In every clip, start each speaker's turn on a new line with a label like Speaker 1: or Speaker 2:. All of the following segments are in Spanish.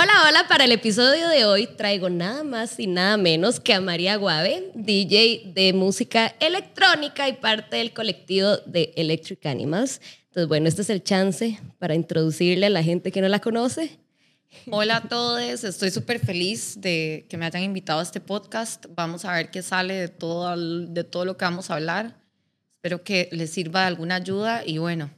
Speaker 1: Hola, hola, para el episodio de hoy traigo nada más y nada menos que a María Guave, DJ de música electrónica y parte del colectivo de Electric Animals. Entonces, bueno, este es el chance para introducirle a la gente que no la conoce.
Speaker 2: Hola a todos, estoy súper feliz de que me hayan invitado a este podcast. Vamos a ver qué sale de todo, de todo lo que vamos a hablar. Espero que les sirva de alguna ayuda y bueno,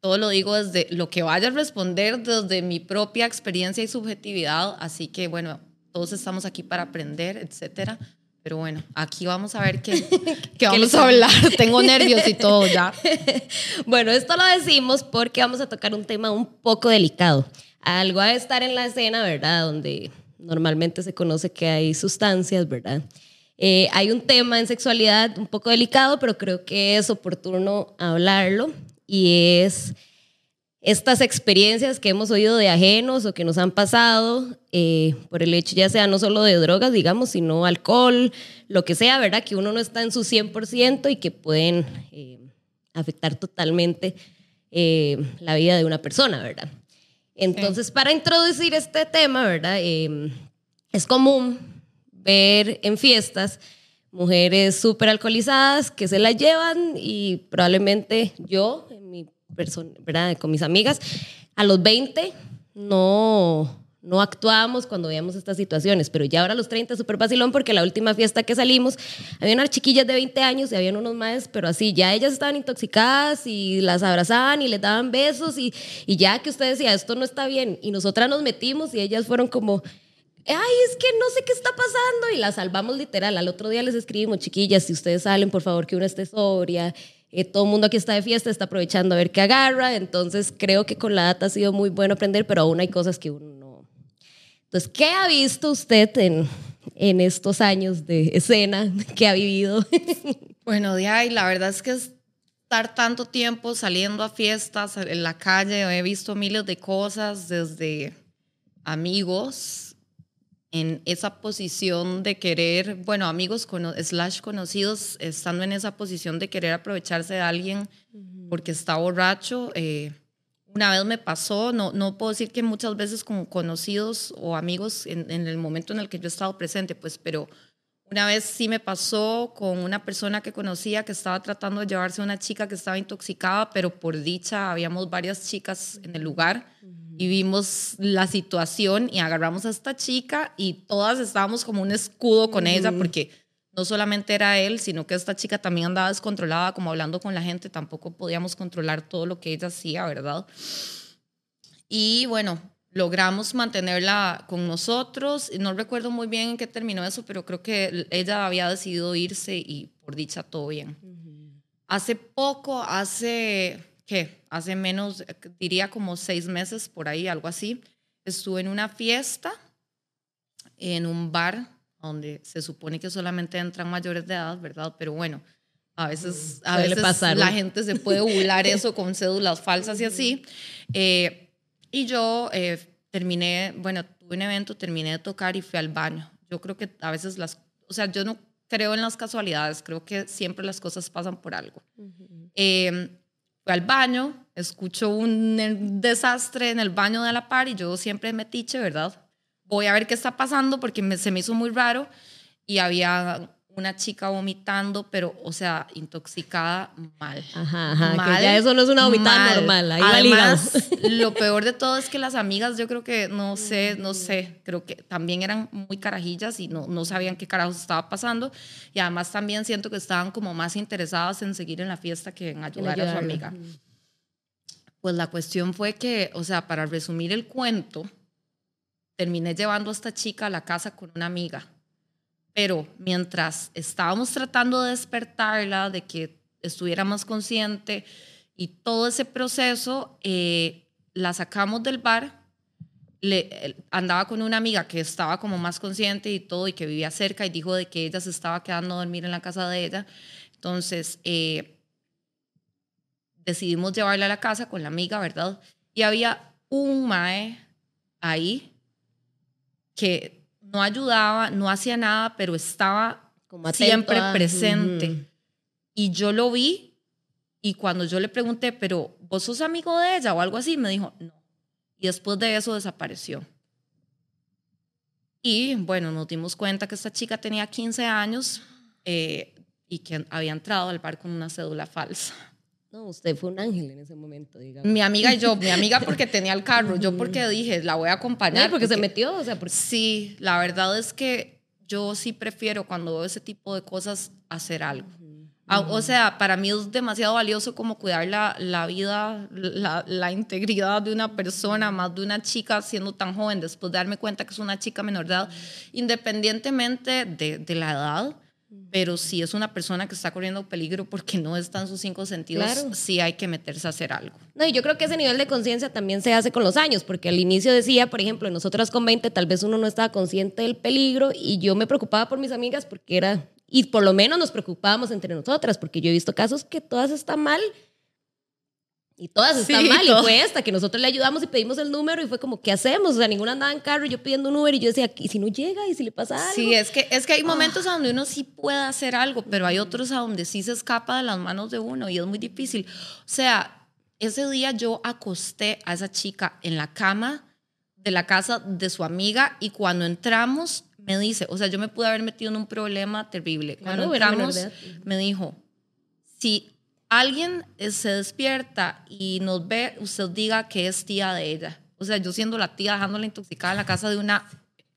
Speaker 2: todo lo digo desde lo que vaya a responder desde mi propia experiencia y subjetividad, así que bueno, todos estamos aquí para aprender, etcétera. Pero bueno, aquí vamos a ver qué, qué vamos a hablar. Tengo nervios y todo ya.
Speaker 1: bueno, esto lo decimos porque vamos a tocar un tema un poco delicado. Algo a estar en la escena, ¿verdad? Donde normalmente se conoce que hay sustancias, ¿verdad? Eh, hay un tema en sexualidad un poco delicado, pero creo que es oportuno hablarlo y es estas experiencias que hemos oído de ajenos o que nos han pasado eh, por el hecho ya sea no solo de drogas, digamos, sino alcohol, lo que sea, ¿verdad? Que uno no está en su 100% y que pueden eh, afectar totalmente eh, la vida de una persona, ¿verdad? Entonces, para introducir este tema, ¿verdad? es común ver en fiestas mujeres súper alcoholizadas que se la llevan y probablemente yo, ¿verdad? Con mis amigas, a los 20 no, no actuábamos cuando veíamos estas situaciones, pero ya ahora a los 30 súper vacilón porque la última fiesta que salimos había unas chiquillas de 20 años y habían unos más, pero así, ya ellas estaban intoxicadas y las abrazaban y les daban besos y, y ya que usted decía, esto no está bien, y nosotras nos metimos y ellas fueron como ay, es que no sé qué está pasando y la salvamos literal. Al otro día les escribimos, chiquillas, si ustedes salen, por favor, que una esté sobria. Eh, todo el mundo aquí está de fiesta, está aprovechando a ver qué agarra. Entonces, creo que con la data ha sido muy bueno aprender, pero aún hay cosas que uno no. Entonces, ¿qué ha visto usted en, en estos años de escena que ha vivido?
Speaker 2: bueno, de ahí, la verdad es que estar tanto tiempo saliendo a fiestas en la calle, he visto miles de cosas, desde amigos en esa posición de querer, bueno, amigos slash conocidos, estando en esa posición de querer aprovecharse de alguien porque está borracho. Eh, una vez me pasó, no, no puedo decir que muchas veces con conocidos o amigos en, en, el momento en el que yo he estado presente, pues, pero una vez sí me pasó con una persona que conocía que estaba tratando de llevarse a una chica que estaba intoxicada, pero por dicha habíamos varias chicas en el lugar y vimos la situación y agarramos a esta chica y todas estábamos como un escudo con ella porque no solamente era él, sino que esta chica también andaba descontrolada, como hablando con la gente, tampoco podíamos controlar todo lo que ella hacía, ¿verdad? Y bueno, logramos mantenerla con nosotros. No recuerdo muy bien en qué terminó eso, pero creo que ella había decidido irse y por dicha todo bien. Hace poco, hace ¿qué? Hace menos, diría como seis meses por ahí, algo así. Estuve en una fiesta en un bar donde se supone que solamente entran mayores de edad, ¿verdad? Pero bueno, a veces, a veces la gente se puede burlar eso con cédulas falsas y así. Eh, y yo eh, terminé, bueno, tuve un evento, terminé de tocar y fui al baño. Yo creo que a veces las, o sea, yo no creo en las casualidades, creo que siempre las cosas pasan por algo. Al baño, escucho un desastre en el baño de la par y yo siempre metiche, ¿verdad? Voy a ver qué está pasando porque se me hizo muy raro y había una chica vomitando, pero, o sea, intoxicada mal.
Speaker 1: Ajá, ajá que ya eso no es una vomitada normal. Ahí
Speaker 2: Además, lo peor de todo es que las amigas, yo creo que, no sé, no sé, creo que también eran muy carajillas y no, no sabían qué carajos estaba pasando. Y además también siento que estaban como más interesadas en seguir en la fiesta que en ayudar a su amiga. Pues la cuestión fue que, o sea, para resumir el cuento, terminé llevando a esta chica a la casa con una amiga pero mientras estábamos tratando de despertarla, de que estuviera más consciente y todo ese proceso, eh, la sacamos del bar. Le, andaba con una amiga que estaba como más consciente y todo y que vivía cerca y dijo de que ella se estaba quedando a dormir en la casa de ella. Entonces, eh, decidimos llevarla a la casa con la amiga, ¿verdad? Y había un mae ahí que no ayudaba, no hacía nada, pero estaba Como siempre presente. Y yo lo vi y cuando yo le pregunté, pero vos sos amigo de ella o algo así, me dijo, no. Y después de eso desapareció. Y bueno, nos dimos cuenta que esta chica tenía 15 años eh, y que había entrado al bar con una cédula falsa.
Speaker 1: No, usted fue un ángel en ese momento, digamos.
Speaker 2: Mi amiga y yo, mi amiga porque tenía el carro, yo porque dije, la voy a acompañar.
Speaker 1: No, porque, se metió, o sea, porque...
Speaker 2: Sí, la verdad es que yo sí prefiero cuando veo ese tipo de cosas hacer algo. Ah, o sea, para mí es demasiado valioso como cuidar la, la vida, la, la, integridad de una persona, más de una chica siendo tan joven, después de darme cuenta que es una chica menor de edad, independientemente de, de la edad, pero si es una persona que está corriendo peligro porque no está en sus cinco sentidos, sí hay que meterse a hacer algo.
Speaker 1: No, y yo creo que ese nivel de conciencia también se hace con los años, porque al inicio decía, por ejemplo, nosotras con 20 tal vez uno no estaba consciente del peligro y yo me preocupaba por mis amigas porque era y por lo menos nos preocupábamos entre nosotras, porque yo he visto casos que todas están mal y todas están mal. Y fue esta que nosotros le ayudamos y pedimos el número y fue como, ¿qué hacemos? O sea, ninguna andaba en carro y yo pidiendo un número y yo decía, ¿y si no llega? ¿Y si le pasa algo?
Speaker 2: Sí, es que, es que hay momentos a donde uno sí puede hacer algo, pero hay otros a donde sí se escapa de las manos de uno y es muy difícil. O sea, ese día yo acosté a esa chica en la cama de la casa de su amiga y cuando entramos me dice, o sea, yo me pude haber metido en un problema terrible. Cuando entramos, me dijo, si alguien eh, se despierta y nos ve, usted diga que es tía de ella. O sea, yo siendo la tía, dejándola intoxicada en la casa de una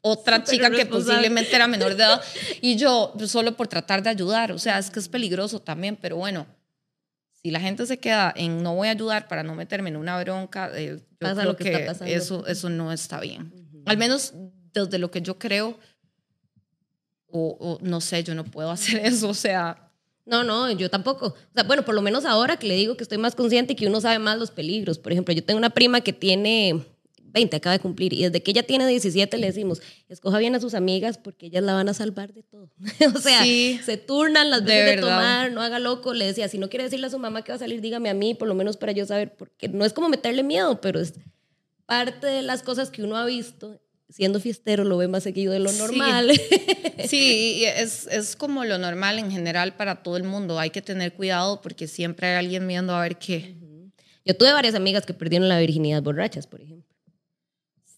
Speaker 2: otra chica que posiblemente era menor de edad y yo solo por tratar de ayudar. O sea, es que es peligroso también, pero bueno, si la gente se queda en no voy a ayudar para no meterme en una bronca, eh, yo creo que, eso, eso no está bien. Al menos desde lo que yo creo, o, no sé, yo no puedo hacer eso, o sea...
Speaker 1: No, no, yo tampoco. O sea, bueno, por lo menos ahora que le digo que estoy más consciente y que uno sabe más los peligros. Por ejemplo, yo tengo una prima que tiene 20, acaba de cumplir, y desde que ella tiene 17 le decimos, escoja bien a sus amigas porque ellas la van a salvar de todo. o sea, se turnan las veces de, tomar, no haga loco. Le decía, si no quiere decirle a su mamá que va a salir, dígame a mí, por lo menos para yo saber, porque no es como meterle miedo, pero es parte de las cosas que uno ha visto siendo fiestero lo ve más seguido de lo normal.
Speaker 2: Sí, es, es, como lo normal en general para todo el mundo. Hay que tener cuidado porque siempre hay alguien viendo a ver qué.
Speaker 1: Yo tuve varias amigas que perdieron la virginidad borrachas, por ejemplo.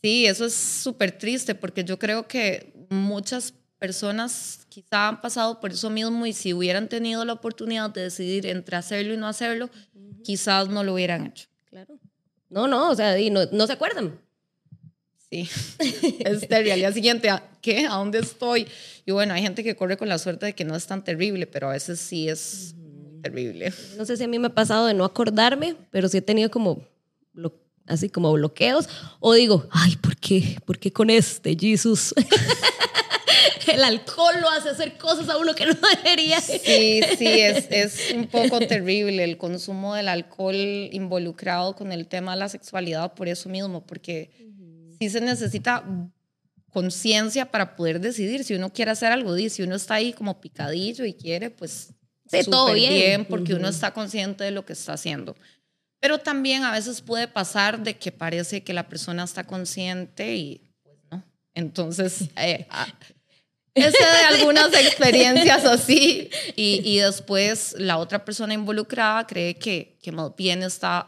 Speaker 2: Sí, eso es súper triste porque yo creo que muchas personas quizá han pasado por eso mismo y si hubieran tenido la oportunidad de decidir entre hacerlo y no hacerlo, quizás no lo hubieran hecho.
Speaker 1: Claro. No, no, o sea, y no, no se acuerdan.
Speaker 2: Sí, este, y al día siguiente, ¿qué? ¿A dónde estoy? Y bueno, hay gente que corre con la suerte de que no es tan terrible, pero a veces sí es terrible.
Speaker 1: No sé si a mí me ha pasado de no acordarme, pero sí he tenido como así como bloqueos o digo, ay, ¿por qué? ¿Por qué con este, Jesús? el alcohol lo hace hacer cosas a uno que no debería.
Speaker 2: Sí, sí, es, es un poco terrible el consumo del alcohol involucrado con el tema de la sexualidad por eso mismo, porque sí se necesita conciencia para poder decidir si uno quiere hacer algo. Si uno está ahí como picadillo y quiere, pues
Speaker 1: sí, todo bien.
Speaker 2: porque uno está consciente de lo que está haciendo. Pero también a veces puede pasar de que parece que la persona está consciente y pues no. Entonces, eh, ah, ese de algunas experiencias así y, y, después la otra persona involucrada cree que, que más bien está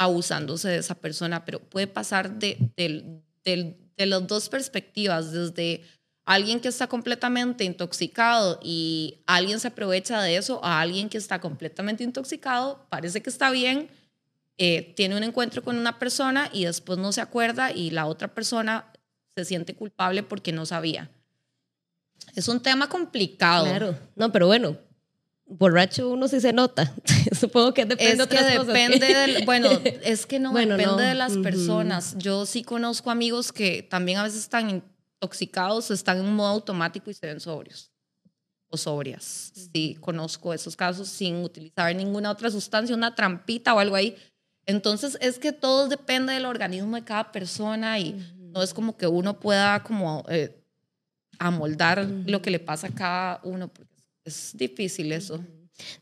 Speaker 2: abusándose de esa persona, pero puede pasar de, de, las dos perspectivas, desde alguien que está completamente intoxicado y alguien se aprovecha de eso a alguien que está completamente intoxicado, parece que está bien, eh, tiene un encuentro con una persona y después no se acuerda y la otra persona se siente culpable porque no sabía. Es un tema complicado.
Speaker 1: Claro, no, pero bueno, borracho uno sí se nota. Supongo que depende de otras
Speaker 2: cosas. Bueno, es que no depende de las personas. Yo sí conozco amigos que también a veces están intoxicados, están en modo automático y se ven sobrios o sobrias. Sí, conozco esos casos sin utilizar ninguna otra sustancia, una trampita o algo ahí. Entonces es que todo depende del organismo de cada persona y no es como que uno pueda como eh, amoldar lo que le pasa a cada uno es difícil eso.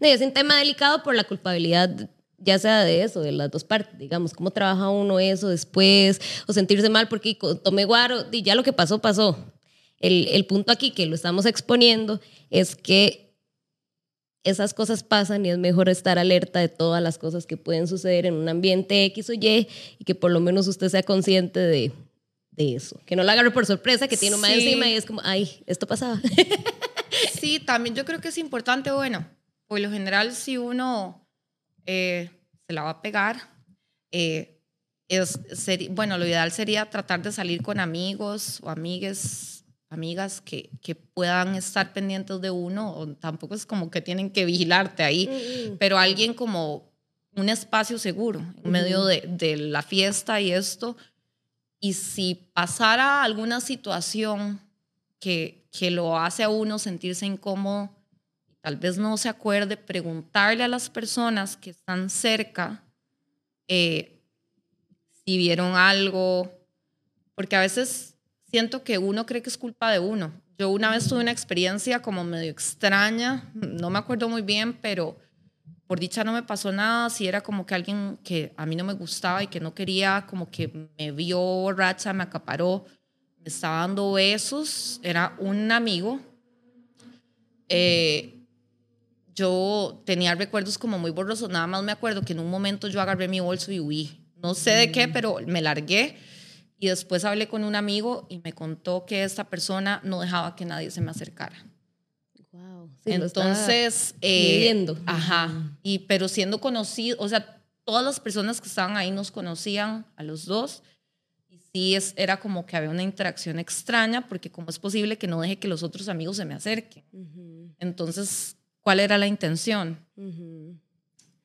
Speaker 1: es un tema delicado por la culpabilidad, ya sea de eso, de las dos partes, digamos, cómo trabaja uno eso después, o sentirse mal porque tomé guaro, y ya lo que pasó, pasó. El, el punto aquí que lo estamos exponiendo es que esas cosas pasan y es mejor estar alerta de todas las cosas que pueden suceder en un ambiente X o Y y que por lo menos usted sea consciente de, de eso. Que no la agarre por sorpresa, que tiene un mae
Speaker 2: Sí.
Speaker 1: encima y es como, ay, esto pasaba.
Speaker 2: Sí, también yo creo que es importante, bueno, por lo general si uno eh, se la va a pegar, eh, es, bueno, lo ideal sería tratar de salir con amigos o amigues, amigas que, que puedan estar pendientes de uno, o tampoco es como que tienen que vigilarte ahí, pero alguien como un espacio seguro en medio de, de la fiesta y esto. Y si pasara alguna situación que, que lo hace a uno sentirse incómodo, tal vez no se acuerde, preguntarle a las personas que están cerca eh, si vieron algo, porque a veces siento que uno cree que es culpa de uno. Yo una vez tuve una experiencia como medio extraña, no me acuerdo muy bien, pero por dicha no me pasó nada, si era como que alguien que a mí no me gustaba y que no quería, como que me vio borracha, me acaparó, estaba dando besos, era un amigo. Eh, yo tenía recuerdos como muy borrosos, nada más me acuerdo que en un momento yo agarré mi bolso y huí. No sé de qué, pero me largué y después hablé con un amigo y me contó que esta persona no dejaba que nadie se me acercara.
Speaker 1: Wow.
Speaker 2: Entonces, eh, ajá, y pero siendo conocido, o sea, todas las personas que estaban ahí nos conocían a los dos sí es, era como que había una interacción extraña porque cómo es posible que no deje que los otros amigos se me acerquen. Entonces, ¿cuál era la intención?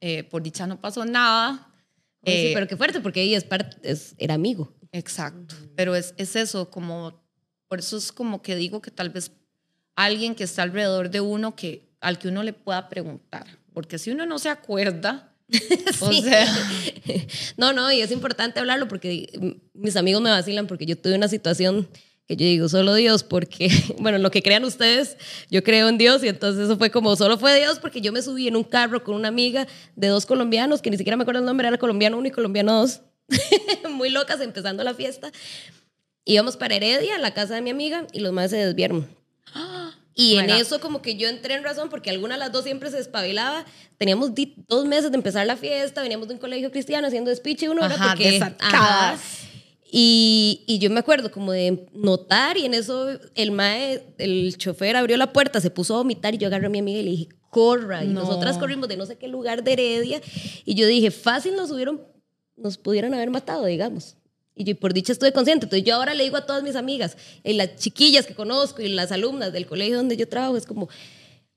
Speaker 2: Eh, por dicha no pasó nada.
Speaker 1: sí,
Speaker 2: Eh,
Speaker 1: pero qué fuerte, porque ella es es, era amigo.
Speaker 2: Exacto, pero es, es eso, como, por eso es como que digo que tal vez alguien que está alrededor de uno que, al que uno le pueda preguntar, porque si uno no se acuerda, o
Speaker 1: Sí.
Speaker 2: sea,
Speaker 1: No, no, y es importante hablarlo porque mm, mis amigos me vacilan porque yo tuve una situación que yo digo, solo Dios, porque, bueno, lo que crean ustedes, yo creo en Dios y entonces eso fue como, solo fue Dios porque yo me subí en un carro con una amiga de dos colombianos, que ni siquiera me acuerdo el nombre, era colombiano uno y colombiano dos, muy locas empezando la fiesta. Íbamos para Heredia, a la casa de mi amiga, y los más se desviaron. Y en eso como que yo entré en razón porque alguna de las dos siempre se despabilaba. Teníamos dos meses de empezar la fiesta, veníamos de un colegio cristiano haciendo speech y uno era porque...
Speaker 2: desatadas.
Speaker 1: Ajá. Y, y yo me acuerdo como de notar y en eso el mae, el chofer abrió la puerta, se puso a vomitar y yo agarré a mi amiga y le dije, corra. Y
Speaker 2: No.
Speaker 1: nosotras corrimos de no sé qué lugar de Heredia y yo dije, fácil nos hubieron, nos pudieron haber matado, digamos. Y yo por dicha estuve consciente. Entonces yo ahora le digo a todas mis amigas, y las chiquillas que conozco y las alumnas del colegio donde yo trabajo, es como,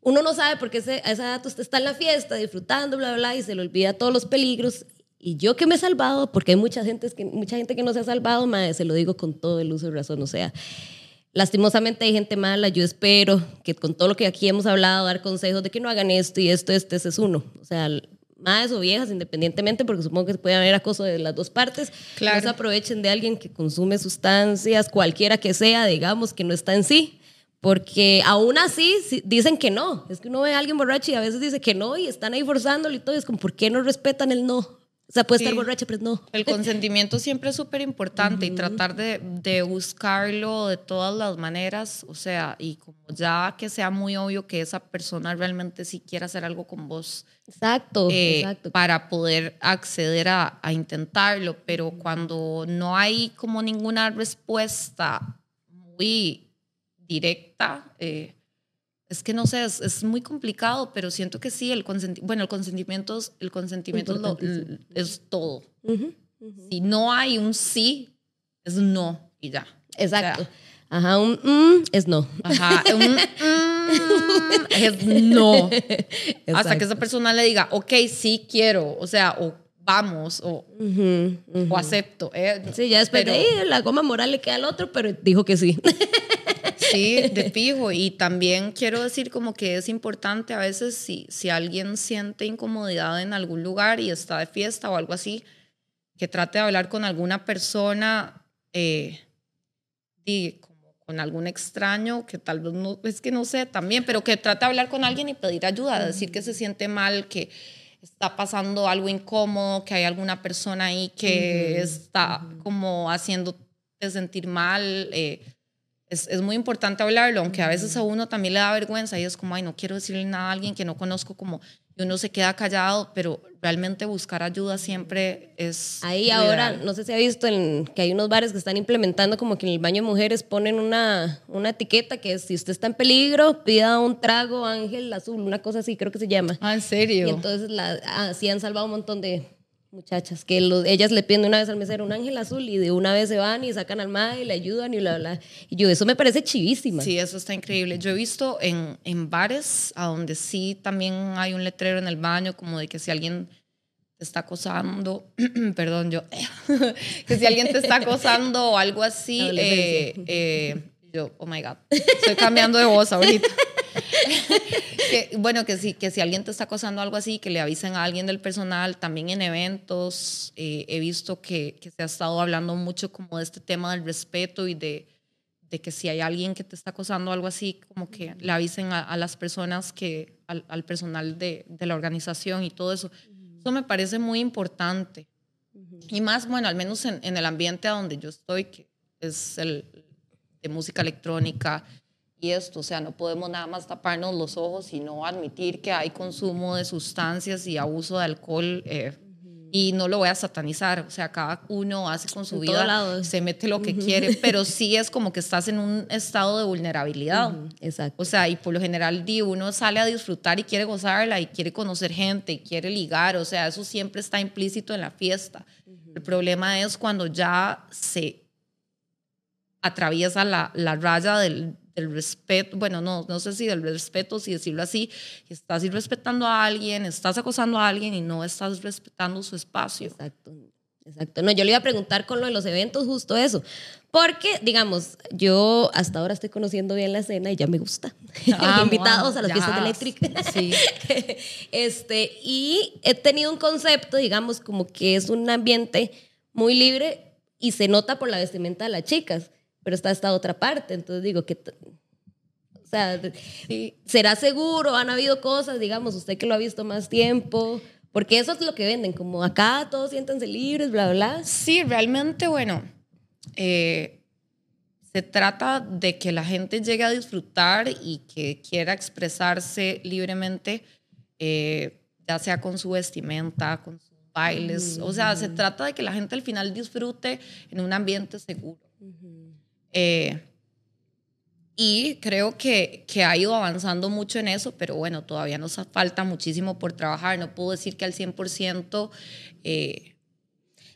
Speaker 1: uno no sabe por qué ese- a esa edad usted está en la fiesta disfrutando, bla, bla, bla, y se le olvida todos los peligros. Y yo que me he salvado, porque hay mucha gente que, mucha gente que no se ha salvado, mae, se lo digo con todo el uso de razón. O sea, lastimosamente hay gente mala. Yo espero que con todo lo que aquí hemos hablado, dar consejos de que no hagan esto y esto, este, ese es uno. O sea, más o viejas, independientemente, porque supongo que puede haber acoso de las dos partes.
Speaker 2: Claro.
Speaker 1: No se aprovechen de alguien que consume sustancias, cualquiera que sea, digamos, que no está en sí. Porque aún así sí, dicen que no. Es que uno ve a alguien borracho y a veces dice que no y están ahí forzándolo y todo. Es como, ¿por qué no respetan el no? O sea, puede
Speaker 2: Sí.
Speaker 1: estar borracha, pero no.
Speaker 2: el consentimiento siempre es súper importante y tratar de, de buscarlo de todas las maneras, o sea, y como ya que sea muy obvio que esa persona realmente sí quiere hacer algo con vos.
Speaker 1: Exacto,
Speaker 2: eh,
Speaker 1: exacto.
Speaker 2: para poder acceder a, a intentarlo, pero cuando no hay como ninguna respuesta muy directa, eh, es que no sé, es, es muy complicado, pero siento que sí, el consentimiento, bueno, el consentimiento, es- el consentimiento es, todo. Si no hay un sí, es no y ya.
Speaker 1: Exacto.
Speaker 2: O sea,
Speaker 1: Ajá, un mm, es no.
Speaker 2: Ajá, un mm, es no. Hasta
Speaker 1: Exacto.
Speaker 2: que esa persona le diga, ok, sí quiero, o sea, o vamos, o, o acepto. eh.
Speaker 1: Sí, ya después
Speaker 2: Pero-
Speaker 1: de ahí la goma moral le queda al otro, pero dijo que sí.
Speaker 2: Sí, de fijo. Y también quiero decir como que es importante a veces si, si alguien siente incomodidad en algún lugar y está de fiesta o algo así, que trate de hablar con alguna persona, eh, y como con algún extraño, que tal vez no, es que no sé también, pero que trate de hablar con alguien y pedir ayuda, decir que se siente mal, que está pasando algo incómodo, que hay alguna persona ahí que está como haciéndote sentir mal. eh, es, es muy importante hablarlo, aunque a veces a uno también le da vergüenza y es como, ay, no quiero decirle nada a alguien que no conozco, como y uno se queda callado, pero realmente buscar ayuda siempre es...
Speaker 1: Ahí ahora, no sé si ha visto en, que hay unos bares que están implementando como que en el baño de mujeres ponen una, una etiqueta que es, si usted está en peligro, pida un trago ángel azul, una cosa así, creo que se llama.
Speaker 2: Ah, ¿en serio?
Speaker 1: Y entonces la, así han salvado un montón de muchachas, que ellas le piden una vez al mesero un ángel azul y de una vez se van y sacan al mar y le ayudan y bla, bla. Y yo, eso me parece chivísima.
Speaker 2: Sí, eso está increíble. Yo he visto en, en bares a donde sí también hay un letrero en el baño como de que si alguien te está acosando, perdón, yo, que si alguien te está acosando o algo así, eh, eh, yo, oh my God, estoy cambiando de voz ahorita. bueno, que si, que si alguien te está acosando algo así, que le avisen a alguien del personal. También en eventos eh, he visto que, que, se ha estado hablando mucho como de este tema del respeto y de, de que si hay alguien que te está acosando algo así, como que le avisen a, las personas, que al, al personal de, de, la organización y todo eso. Eso me parece muy importante. Y más, bueno, al menos en, en, el ambiente a donde yo estoy, que es el de música electrónica, y esto, o sea, no podemos nada más taparnos los ojos y no admitir que hay consumo de sustancias y abuso de alcohol. Eh, y no lo voy a satanizar, o sea, cada uno hace con su vida, se mete lo que quiere, pero sí es como que estás en un estado de vulnerabilidad.
Speaker 1: Exacto.
Speaker 2: O sea, y por lo general uno sale a disfrutar y quiere gozarla y quiere conocer gente y quiere ligar, o sea, eso siempre está implícito en la fiesta. El problema es cuando ya se atraviesa la, la raya del, del respeto, bueno, no, no sé si del respeto, si decirlo así, estás irrespetando a alguien, estás acosando a alguien y no estás respetando su espacio.
Speaker 1: Exacto. Exacto. No, yo le iba a preguntar con lo de los eventos justo eso. Porque, digamos, yo hasta ahora estoy conociendo bien la escena y ya me gusta. Invitados a las fiestas de Electric. Sí. este, y he tenido un concepto, digamos, como que es un ambiente muy libre y se nota por la vestimenta de las chicas pero está esta otra parte. Entonces digo que, o sea, ¿será seguro? ¿Han habido cosas, digamos, usted que lo ha visto más tiempo? Porque eso es lo que venden, como acá todos siéntanse libres, bla, bla.
Speaker 2: Sí, realmente, bueno, eh, se trata de que la gente llegue a disfrutar y que quiera expresarse libremente, eh, ya sea con su vestimenta, con sus bailes. O sea, se trata de que la gente al final disfrute en un ambiente seguro. Eh, y creo que, que, ha ido avanzando mucho en eso, pero bueno, todavía nos falta muchísimo por trabajar. No puedo decir que al 100%... Eh,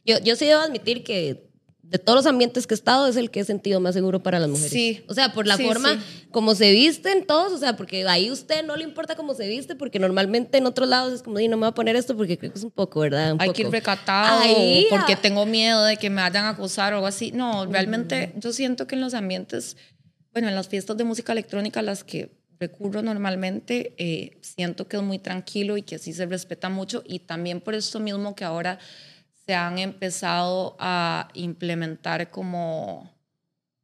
Speaker 1: yo, yo sí debo admitir que de todos los ambientes que he estado es el que he sentido más seguro para las mujeres.
Speaker 2: Sí.
Speaker 1: O sea, por la forma como se visten todos, o sea, porque ahí usted no le importa cómo se viste, porque normalmente en otros lados es como, no me voy a poner esto porque creo que es un poco, ¿verdad?
Speaker 2: Hay que ir recatado, porque tengo miedo de que me vayan a acosar o algo así. No, realmente yo siento que en los ambientes, bueno, en las fiestas de música electrónica, las que recurro normalmente, eh, siento que es muy tranquilo y que sí se respeta mucho y también por esto mismo que ahora se han empezado a implementar como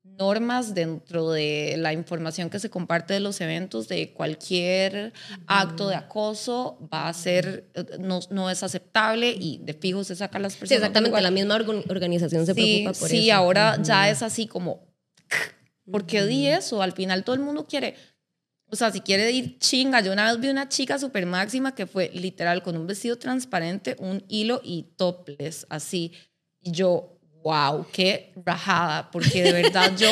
Speaker 2: normas dentro de la información que se comparte de los eventos de cualquier acto de acoso va a ser no, no es aceptable y de fijo se sacan las personas.
Speaker 1: Sí, exactamente, la misma organización se preocupa por
Speaker 2: eso. Sí, ahora ya es así como ¿por qué di eso? Al final todo el mundo quiere o sea, si quiere ir chinga, yo una vez vi una chica super máxima que fue literal con un vestido transparente, un hilo y topless, así. Y yo, wow, qué rajada, porque de verdad yo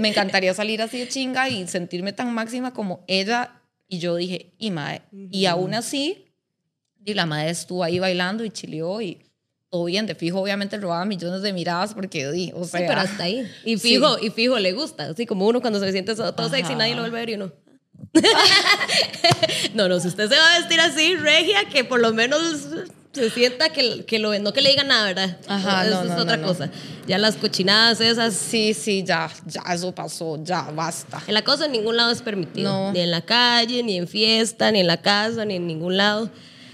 Speaker 2: me encantaría salir así de chinga y sentirme tan máxima como ella. Y yo dije, y madre, y aún así, y la madre estuvo ahí bailando y chileó y todo bien, de fijo obviamente robaba millones de miradas porque di, o sea,
Speaker 1: sí, pero hasta ahí. Y fijo, y fijo le gusta, así como uno cuando se siente todo sexy nadie lo vuelve a ver y uno. no, no, si usted se va a vestir así, regia, que por lo menos se sienta que, que lo no que le digan nada, ¿verdad?
Speaker 2: Ajá,
Speaker 1: eso es otra cosa. Ya las cochinadas esas.
Speaker 2: Sí, sí, ya, ya eso pasó, ya basta.
Speaker 1: En la cosa en ningún lado es permitido. Ni en la calle, ni en fiesta, ni en la casa, ni en ningún lado.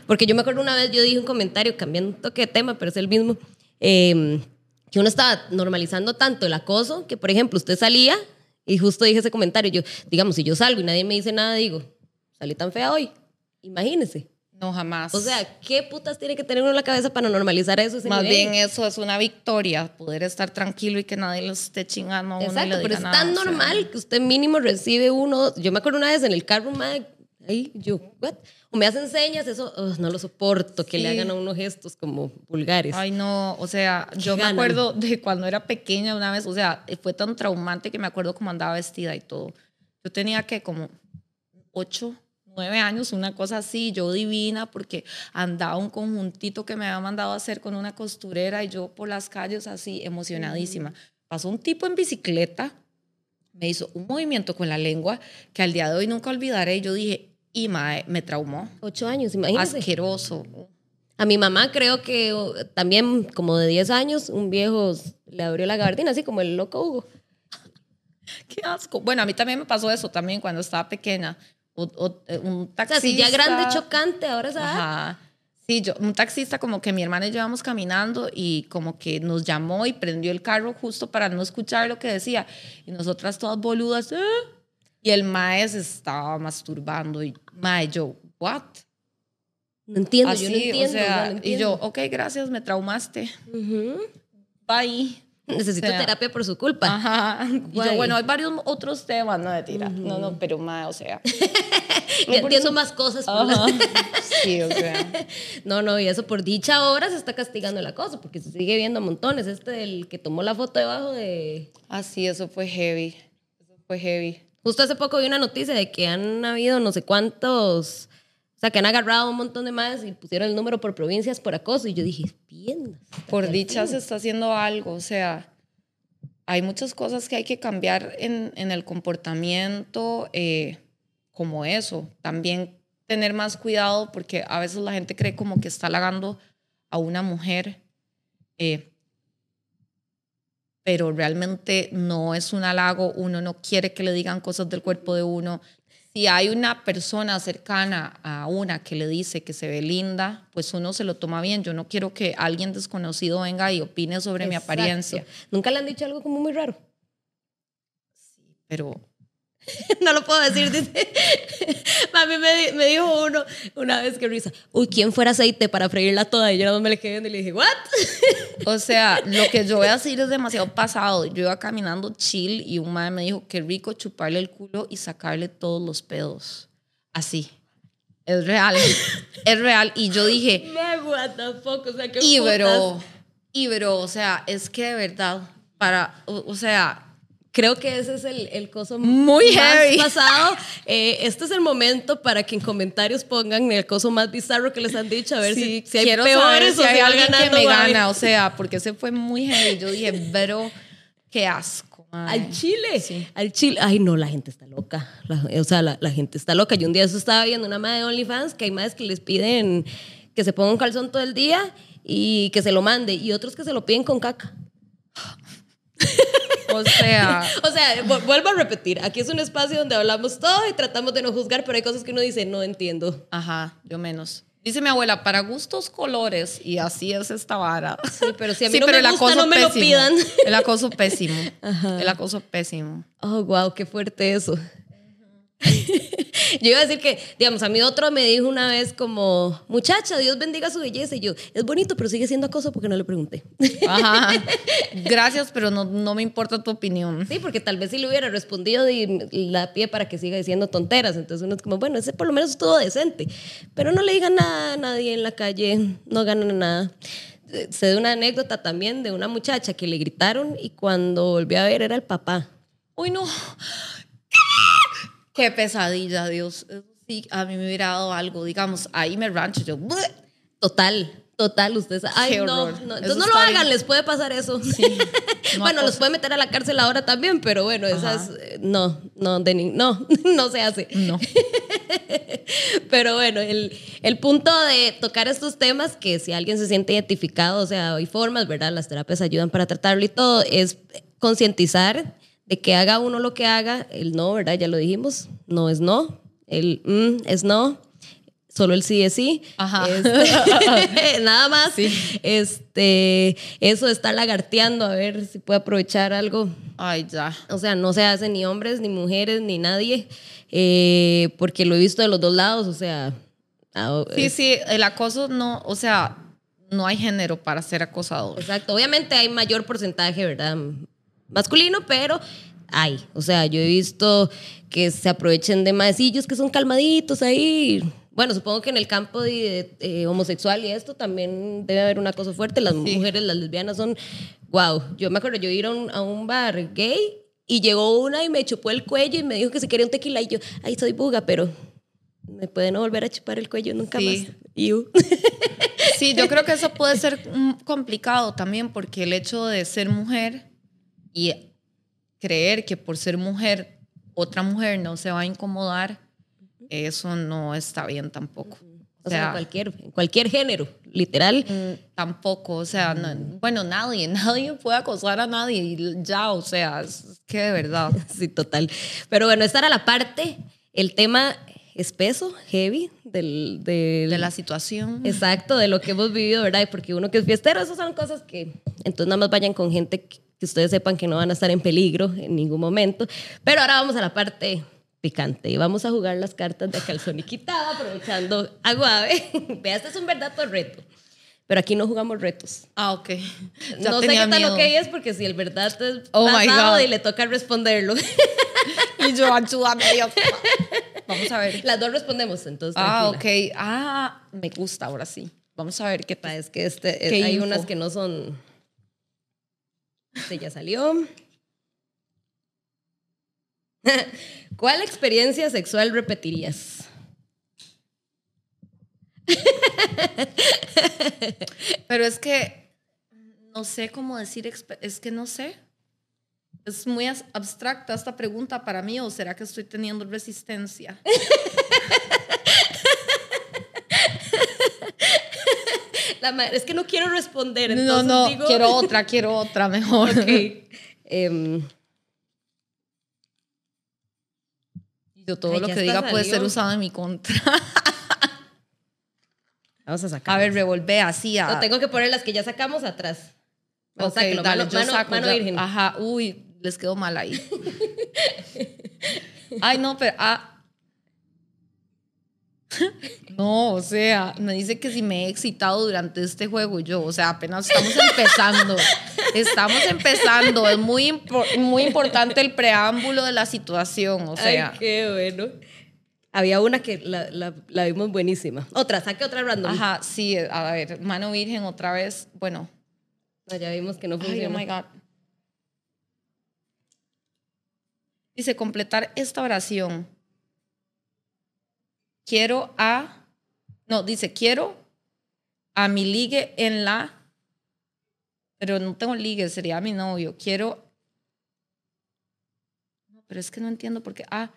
Speaker 1: Porque yo me acuerdo una vez, yo dije un comentario cambiando un toque de tema, pero es el mismo. Em, que uno estaba normalizando tanto el acoso que, por ejemplo, usted salía y justo dije ese comentario. Yo, digamos, si yo salgo y nadie me dice nada, digo, salí tan fea hoy. Imagínese.
Speaker 2: No, jamás.
Speaker 1: O sea, ¿qué putas tiene que tener uno en la cabeza para normalizar eso?
Speaker 2: Más bien eso es una victoria, poder estar tranquilo y que nadie lo esté chingando uno
Speaker 1: Exacto,
Speaker 2: y le
Speaker 1: pero es tan normal que usted mínimo recibe uno. Yo me acuerdo una vez en el carro, Ahí, yo, ¿what? O me hacen señas, eso oh, no lo soporto, que le
Speaker 2: Sí.
Speaker 1: hagan a unos gestos como vulgares.
Speaker 2: Ay, no, o sea, yo me
Speaker 1: ganan?
Speaker 2: acuerdo de cuando era pequeña una vez, o sea, fue tan traumante que me acuerdo cómo andaba vestida y todo. Yo tenía que como ocho, nueve años, una cosa así, yo divina, porque andaba un conjuntito que me había mandado a hacer con una costurera y yo por las calles así, emocionadísima. Pasó un tipo en bicicleta, me hizo un movimiento con la lengua que al día de hoy nunca olvidaré y yo dije, y mae, me traumó.
Speaker 1: Ocho años, imagínense.
Speaker 2: Asqueroso.
Speaker 1: A mi mamá creo que oh, también como de 10 años, un viejo le abrió la gabardina, así como el loco Hugo.
Speaker 2: Qué asco. Bueno, a mí también me pasó eso también cuando estaba pequeña. O, o, eh, un
Speaker 1: O
Speaker 2: taxista.
Speaker 1: sea, si ya grande, chocante, ahora edad.
Speaker 2: Ajá. Sí, yo, un taxista como que mi hermana y yo íbamos caminando y como que nos llamó y prendió el carro justo para no escuchar lo que decía. Y nosotras todas boludas. "Ah". Y el mae se estaba masturbando y mae, yo, what?
Speaker 1: No entiendo,
Speaker 2: Así,
Speaker 1: yo no entiendo.
Speaker 2: o sea,
Speaker 1: no,
Speaker 2: y yo, ok, gracias, me traumaste.
Speaker 1: Ujú.
Speaker 2: Bye.
Speaker 1: Necesito
Speaker 2: O sea,
Speaker 1: terapia por su culpa.
Speaker 2: Ajá. Y
Speaker 1: Guay.
Speaker 2: yo, bueno, hay varios otros temas, no de tira. No, no, pero mae, o sea.
Speaker 1: Ya entiendo más cosas. por la-
Speaker 2: Ajá. Sí, o sea.
Speaker 1: No, no, y eso por dicha ahora se está castigando la cosa, porque se sigue viendo montones. Este del que tomó la foto debajo de...
Speaker 2: Así, eso fue heavy. Eso fue heavy.
Speaker 1: Justo hace poco vi una noticia de que han habido no sé cuántos... O sea, que han agarrado un montón de más y pusieron el número por provincias por acoso. Y yo dije, bien.
Speaker 2: Por dicha se está haciendo algo, o sea, hay muchas cosas que hay que cambiar en, en el comportamiento, eh, como eso. También tener más cuidado porque a veces la gente cree como que está halagando a una mujer, eh, pero realmente no es un halago, uno no quiere que le digan cosas del cuerpo de uno. Si hay una persona cercana a una que le dice que se ve linda, pues uno se lo toma bien. Yo no quiero que alguien desconocido venga y opine sobre mi apariencia,
Speaker 1: Nunca le han dicho algo como muy raro.
Speaker 2: pero
Speaker 1: no lo puedo decir, dice. A mí me, me dijo uno una vez que risa, uy, ¿quién fuera aceite para freírla toda? Y yo no me le quedé viendo y le dije, ¿what?
Speaker 2: O sea, lo que yo voy a decir es demasiado pasado. Yo iba caminando chill y un madre me dijo, qué rico chuparle el culo y sacarle todos los pedos. Así. Es real. es real. Y yo dije,
Speaker 1: Me what the fuck, o sea, qué
Speaker 2: Ibero.
Speaker 1: putas.
Speaker 2: Ibero, o sea, es que de verdad, para, o, o sea,
Speaker 1: Creo que ese es el, el coso
Speaker 2: Muy
Speaker 1: más
Speaker 2: heavy.
Speaker 1: pasado. Eh, este es el momento para que en comentarios pongan el coso más bizarro que les han dicho, a ver
Speaker 2: sí,
Speaker 1: si, si hay
Speaker 2: quiero
Speaker 1: peores
Speaker 2: saber
Speaker 1: o
Speaker 2: si hay alguien que me gana, o sea, porque ese fue muy heavy. Yo dije, pero qué asco. mae".
Speaker 1: Al Chile,
Speaker 2: Sí.
Speaker 1: al Chile. Ay, no, la gente está loca. La- o sea, la, la gente está loca. Yo un día eso estaba viendo una madre de OnlyFans que hay madres que les piden que se ponga un calzón todo el día y que se lo mande y otros que se lo piden con caca.
Speaker 2: O sea,
Speaker 1: O sea, vu- vuelvo a repetir, aquí es un espacio donde hablamos todo y tratamos de no juzgar, pero hay cosas que uno dice, no entiendo.
Speaker 2: ajá, yo menos. Dice mi abuela, para gustos colores, y así es esta vara.
Speaker 1: Sí, pero si a mí no me gusta,
Speaker 2: acoso
Speaker 1: no me lo pidan.
Speaker 2: El acoso pésimo. El acoso pésimo.
Speaker 1: Oh, wow, qué fuerte eso. yo iba a decir que, digamos, a mí otro me dijo una vez como, muchacha, Dios bendiga su belleza. Y yo, es bonito, pero sigue siendo acoso porque no le pregunté.
Speaker 2: Ajá. Gracias, pero no, no me importa tu opinión.
Speaker 1: sí, porque tal vez si le hubiera respondido y la pie para que siga diciendo tonteras. Entonces uno es como, bueno, ese por lo menos estuvo decente. Pero no le digan nada a nadie en la calle, no ganan nada. Sé de una anécdota también de una muchacha que le gritaron y cuando volvió a ver era el papá.
Speaker 2: Uy, no. Qué pesadilla, Dios. Eso Sí, a mí me hubiera dado algo, digamos, ahí me rancho yo. "Bleh".
Speaker 1: Total, total, ustedes. Ay,
Speaker 2: Qué
Speaker 1: no,
Speaker 2: horror.
Speaker 1: no. Entonces no lo hagan,
Speaker 2: bien.
Speaker 1: les puede pasar eso.
Speaker 2: No
Speaker 1: bueno, los
Speaker 2: acoso.
Speaker 1: puede meter a la cárcel ahora también, pero bueno, esas. eh, No, no, de ni- no, no se hace.
Speaker 2: No.
Speaker 1: Pero bueno, el, el punto de tocar estos temas, que si alguien se siente identificado, o sea, hay formas, ¿verdad? Las terapias ayudan para tratarlo y todo, es concientizar de que haga uno lo que haga, el no, ¿verdad? Ya lo dijimos, no es no, el mm es no, solo el sí es sí.
Speaker 2: Ajá.
Speaker 1: Este, nada más.
Speaker 2: Sí.
Speaker 1: Este, eso de estar lagarteando, a ver si puede aprovechar algo.
Speaker 2: Ay, ya.
Speaker 1: O sea, no se hace ni hombres, ni mujeres, ni nadie, eh, porque lo he visto de los dos lados, o sea...
Speaker 2: Sí, sí, el acoso no, o sea, no hay género para ser acosador.
Speaker 1: Exacto, obviamente hay mayor porcentaje, ¿verdad? Masculino, pero hay. O sea, yo he visto que se aprovechen de maecillos que son calmaditos ahí. Bueno, supongo que en el campo de, eh, homosexual y esto también debe haber una cosa fuerte. Las mujeres, las lesbianas son, wow. Yo me acuerdo, yo ir a un, a un bar gay y llegó una y me chupó el cuello y me dijo que se quería un tequila y yo, ay, soy buga, pero me puede no volver a chupar el cuello nunca más.
Speaker 2: Sí, yo creo que eso puede ser complicado también porque el hecho de ser mujer y creer que por ser mujer otra mujer no se va a incomodar, eso no está bien tampoco.
Speaker 1: O, sea, en cualquier, cualquier género, literal.
Speaker 2: Mm, tampoco, o sea, bueno, nadie, nadie puede acosar a nadie ya, o sea, es que de verdad.
Speaker 1: sí, total. Pero bueno, esta era la parte, el tema espeso, heavy del,
Speaker 2: de la situación.
Speaker 1: Exacto, de lo que hemos vivido, ¿verdad? Porque uno que es fiestero, esas son cosas que entonces nada más vayan con gente que, ustedes sepan que no van a estar en peligro en ningún momento. Pero ahora vamos a la parte picante y vamos a jugar las cartas de calzón y quitado aprovechando aguave. Vea, este es un verdadero reto. Pero aquí no jugamos retos.
Speaker 2: Ah, ok.
Speaker 1: no sé qué tan ok es porque si el verdad es oh pasado y le toca responderlo.
Speaker 2: y yo ayúdame, Dios. Vamos a ver.
Speaker 1: Las dos respondemos, entonces.
Speaker 2: Ah, ok. Ah, me gusta, ahora sí. Vamos a ver qué
Speaker 1: tal. Es que este, hay unas que no son. Este ya salió. ¿Cuál experiencia sexual repetirías?
Speaker 2: Pero es que no sé cómo decir, es que no sé. Es muy abstracta esta pregunta para mí o será que estoy teniendo resistencia?
Speaker 1: es que no quiero responder.
Speaker 2: no, no, quiero otra, quiero otra mejor.
Speaker 1: Em,
Speaker 2: Yo todo lo que diga puede ser usado en mi contra.
Speaker 1: Vamos a sacar.
Speaker 2: A ver, revolve así. A...
Speaker 1: tengo que poner las que ya sacamos atrás.
Speaker 2: O sea, dale, yo saco. virgen. Ajá, uy, les quedó mal ahí. Ay, no, pero. Ah. No, o sea, me dice que si me he excitado durante este juego yo, o sea, apenas estamos empezando. Estamos empezando. Es muy, muy importante el preámbulo de la situación, o sea.
Speaker 1: Ay, qué bueno. Había una que la, la, vimos buenísima. Otra, saque otra random.
Speaker 2: Ajá, sí, a ver, mano virgen otra vez. Bueno.
Speaker 1: ya vimos que no funciona.
Speaker 2: Ay, oh my God. Dice, completar esta oración. Quiero a, no, dice, quiero a mi ligue en la, pero no tengo ligue, sería mi novio. Quiero, no, pero es que no entiendo por qué. Ah,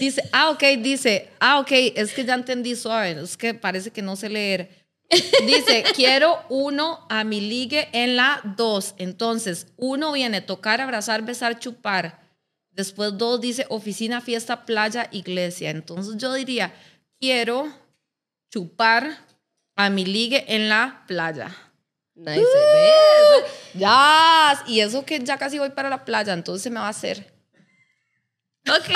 Speaker 2: dice, ah, ok, dice, ah, ok, es que ya entendí suave, es que parece que no sé leer. Dice, quiero uno a mi ligue en la dos. Entonces, uno viene tocar, abrazar, besar, chupar. Después dos dice oficina, fiesta, playa, iglesia. Entonces yo diría, quiero chupar a mi ligue en la playa.
Speaker 1: Nice. Uh,
Speaker 2: ya. Y eso que ya casi voy para la playa, entonces se me va a hacer.
Speaker 1: Ok,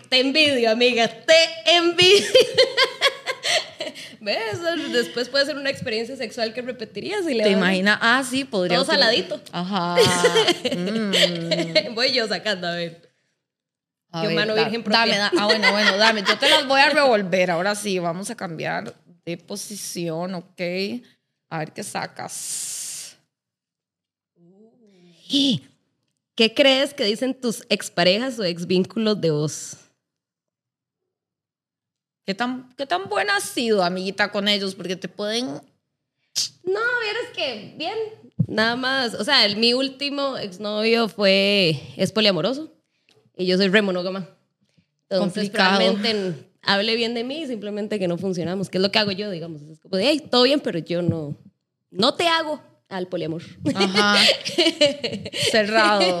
Speaker 1: te envidio, amiga, te envidio. ¿Ves? Después puede ser una experiencia sexual que repetirías y le
Speaker 2: ¿Te imaginas? Ah, sí, podría
Speaker 1: Todo saladito.
Speaker 2: Ajá.
Speaker 1: Mm. Voy yo sacando, a ver.
Speaker 2: A mano virgen Dame, ah, bueno, bueno, dame. Yo te las voy a revolver. Ahora sí, vamos a cambiar de posición, ¿ok? A ver qué sacas.
Speaker 1: ¿Qué crees que dicen tus exparejas o exvínculos de vos?
Speaker 2: ¿Qué tan, ¿Qué tan buena has sido, amiguita, con ellos? Porque te pueden...
Speaker 1: No, vieras que bien, nada más. O sea, el, mi último exnovio fue, es poliamoroso y yo soy re monógama. Entonces, probablemente hable bien de mí, simplemente que no funcionamos, que es lo que hago yo, digamos. Es como de, hey, todo bien, pero yo no, no te hago al poliamor.
Speaker 2: Ajá. Cerrado.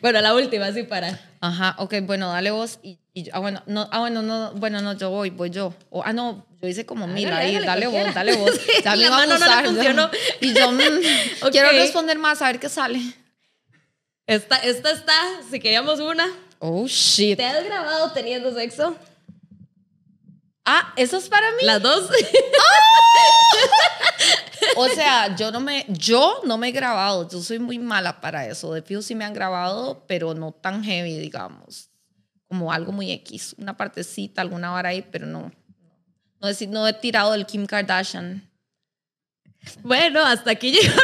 Speaker 1: bueno, la última, sí, para.
Speaker 2: Ajá, ok, bueno, dale vos y, ah, bueno, no, ah, bueno, no, bueno, no, yo voy, voy yo. ah, no, yo hice como mil ahí, dale, vos, dale vos.
Speaker 1: Ya me mano no le funcionó.
Speaker 2: Y yo mm, quiero responder más, a ver qué sale.
Speaker 1: Esta, esta está, si queríamos una.
Speaker 2: Oh, shit.
Speaker 1: ¿Te has grabado teniendo sexo?
Speaker 2: Ah, ¿eso es para mí?
Speaker 1: Las dos.
Speaker 2: O sea, yo no me, yo no me he grabado, yo soy muy mala para eso. De fijo sí me han grabado, pero no tan heavy, digamos. Como algo muy X, una partecita, alguna vara ahí, pero no. No, he, no he tirado el Kim Kardashian.
Speaker 1: Bueno, hasta aquí llegó.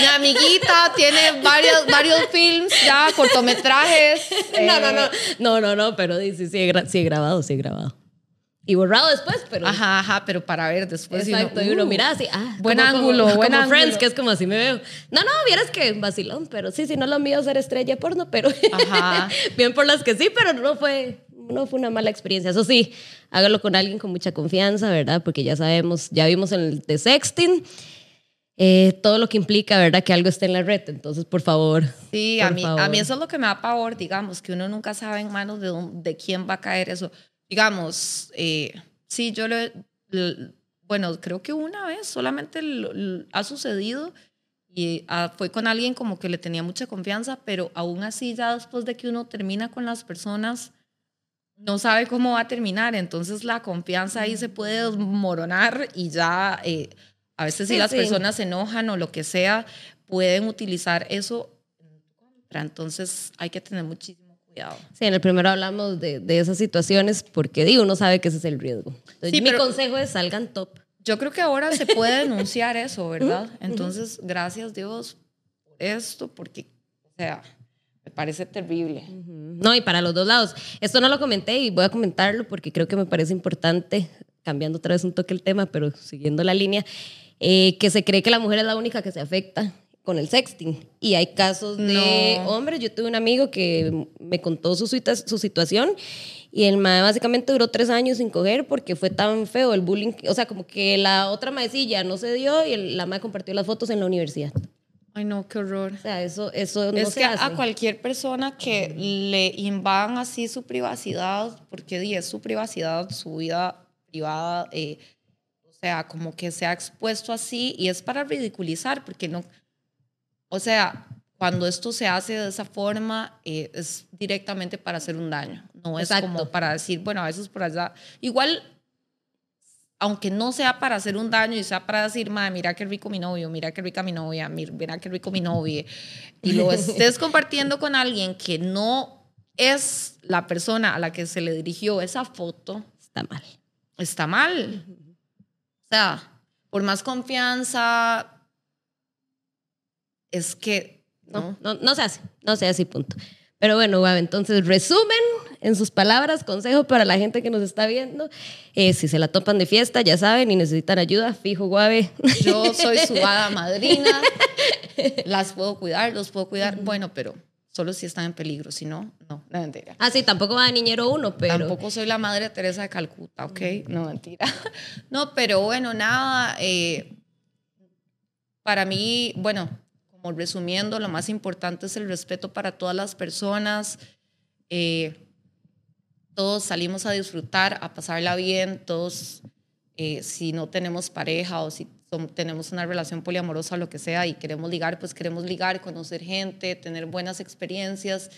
Speaker 2: Mi amiguita tiene varios, varios films ya, cortometrajes.
Speaker 1: No, no, no.
Speaker 2: eh,
Speaker 1: No, no, no, pero sí, sí, sí, he, gra- sí he grabado, sí he grabado. Y borrado después, pero.
Speaker 2: Ajá, ajá, pero para ver después.
Speaker 1: Exacto, y uno
Speaker 2: uh,
Speaker 1: mira así, ah,
Speaker 2: buen
Speaker 1: como-
Speaker 2: ángulo,
Speaker 1: como,
Speaker 2: buen
Speaker 1: como
Speaker 2: ángulo.
Speaker 1: Friends, que es como así me veo. No, no, vieras que vacilón, pero sí, sí, no lo mío ser estrella porno, pero
Speaker 2: Ajá.
Speaker 1: bien por las que sí, pero no fue, no fue una mala experiencia. Eso sí, hágalo con alguien con mucha confianza, ¿verdad? Porque ya sabemos, ya vimos en el de sexting eh, todo lo que implica, ¿verdad? Que algo esté en la red. Entonces, por favor.
Speaker 2: Sí,
Speaker 1: por
Speaker 2: a mí, a
Speaker 1: favor.
Speaker 2: mí eso es lo que me da pavor, digamos, que uno nunca sabe en manos de, dónde- de quién va a caer eso. Digamos, eh, sí, yo lo, lo- bueno, creo que una vez solamente lo- lo- ha sucedido y ah, fue con alguien como que le tenía mucha confianza, pero aún así ya después de que uno termina con las personas, no sabe cómo va a terminar, entonces la confianza ahí se puede desmoronar y ya eh, a veces si
Speaker 1: Sí,
Speaker 2: las
Speaker 1: sí.
Speaker 2: personas se enojan o lo que sea, pueden utilizar eso en tu contra. Entonces hay que tener muchísimo cuidado.
Speaker 1: Sí, en el primero hablamos de, de esas situaciones porque digo, uno sabe que ese es el riesgo. Entonces,
Speaker 2: Sí,
Speaker 1: mi
Speaker 2: pero-
Speaker 1: consejo es salgan top.
Speaker 2: Yo creo que ahora se puede denunciar eso, ¿verdad? Entonces, gracias Dios por esto, porque, o sea, me parece terrible.
Speaker 1: No, y para los dos lados. Esto no lo comenté y voy a comentarlo porque creo que me parece importante, cambiando otra vez un toque el tema, pero siguiendo la línea, eh, que se cree que la mujer es la única que se afecta con el sexting. Y hay casos de
Speaker 2: No.
Speaker 1: hombres. Yo tuve un amigo que me contó su, su situación y el mae básicamente duró tres años sin coger porque fue tan feo el bullying. O sea, como que la otra maecilla no se dio y el- la mae compartió las fotos en la universidad.
Speaker 2: Ay, no, qué horror.
Speaker 1: O sea, eso, eso no
Speaker 2: es
Speaker 1: se
Speaker 2: que
Speaker 1: hace.
Speaker 2: a cualquier persona que le invadan así su privacidad, porque es su privacidad, su vida privada, eh, sea, como que se ha expuesto así y es para ridiculizar, porque no, o sea, cuando esto se hace de esa forma, eh, es directamente para hacer un daño, no es
Speaker 1: Exacto.
Speaker 2: como para decir, bueno, a veces por allá, igual aunque no sea para hacer un daño y sea para decir, madre, mira qué rico mi novio, mira qué rica mi novia, mir- mira qué rico mi novia, y lo estés compartiendo con alguien que no es la persona a la que se le dirigió esa foto,
Speaker 1: Está mal.
Speaker 2: está mal. O sea, por más confianza, es que,
Speaker 1: No,
Speaker 2: ¿no?
Speaker 1: no, no se hace, no se hace, punto. Pero bueno, Guave, entonces resumen en sus palabras, consejo para la gente que nos está viendo. Eh, si se la topan de fiesta, ya saben, y necesitan ayuda, fijo, Guave.
Speaker 2: Yo soy su hada madrina, las puedo cuidar, los puedo cuidar, bueno, pero solo si están en peligro, si no, no, no mentira.
Speaker 1: Ah, sí, tampoco va de niñero uno, pero...
Speaker 2: Tampoco soy la madre Teresa de Calcuta, ¿ok? No, mentira. No, pero bueno, nada. eh, para mí, bueno, como resumiendo, lo más importante es el respeto para todas las personas. eh, todos salimos a disfrutar, a pasarla bien. Todos, eh, si no tenemos pareja o si tenemos una relación poliamorosa lo que sea y queremos ligar, pues queremos ligar, conocer gente, tener buenas experiencias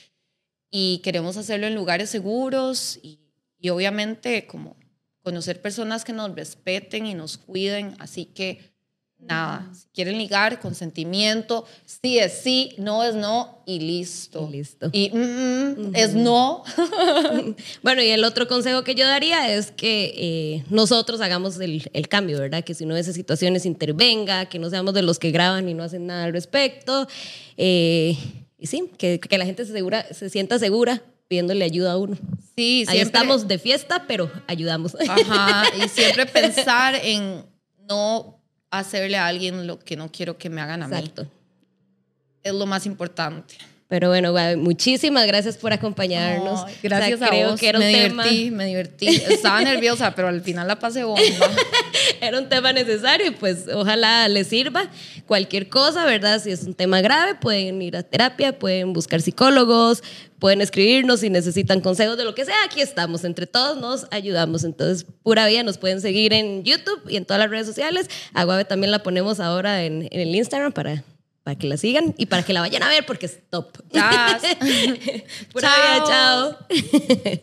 Speaker 2: y queremos hacerlo en lugares seguros y, y obviamente como conocer personas que nos respeten y nos cuiden. Así que nada, si quieren ligar, consentimiento, sí es sí, no es no y listo.
Speaker 1: Y listo.
Speaker 2: Y mm, mm, es no.
Speaker 1: Bueno, y el otro consejo que yo daría es que eh, nosotros hagamos el, el cambio, ¿verdad? Que si uno de esas situaciones intervenga, que no seamos de los que graban y no hacen nada al respecto. eh, y sí, que, que la gente se, segura, se sienta segura pidiéndole ayuda a uno.
Speaker 2: Sí,
Speaker 1: Ahí
Speaker 2: siempre-
Speaker 1: estamos de fiesta, pero ayudamos.
Speaker 2: Ajá, y siempre pensar en no hacerle a alguien lo que no quiero que me hagan a mí.
Speaker 1: Exacto.
Speaker 2: Es lo más importante.
Speaker 1: Pero bueno, Gaby, muchísimas gracias por acompañarnos.
Speaker 2: Gracias
Speaker 1: O sea,
Speaker 2: a
Speaker 1: creo
Speaker 2: vos.
Speaker 1: que era un
Speaker 2: me
Speaker 1: tema,
Speaker 2: divertí, me divertí. Estaba nerviosa, pero al final la pasé bomba.
Speaker 1: era un tema necesario y pues ojalá les sirva. Cualquier cosa, ¿verdad? Si es un tema grave, pueden ir a terapia, pueden buscar psicólogos, pueden escribirnos si necesitan consejos de lo que sea. Aquí estamos, entre todos nos ayudamos. Entonces, pura vida, nos pueden seguir en YouTube y en todas las redes sociales. A Guave también la ponemos ahora en, en el Instagram para, para que la sigan y para que la vayan a ver porque es top. Pura vida, chao.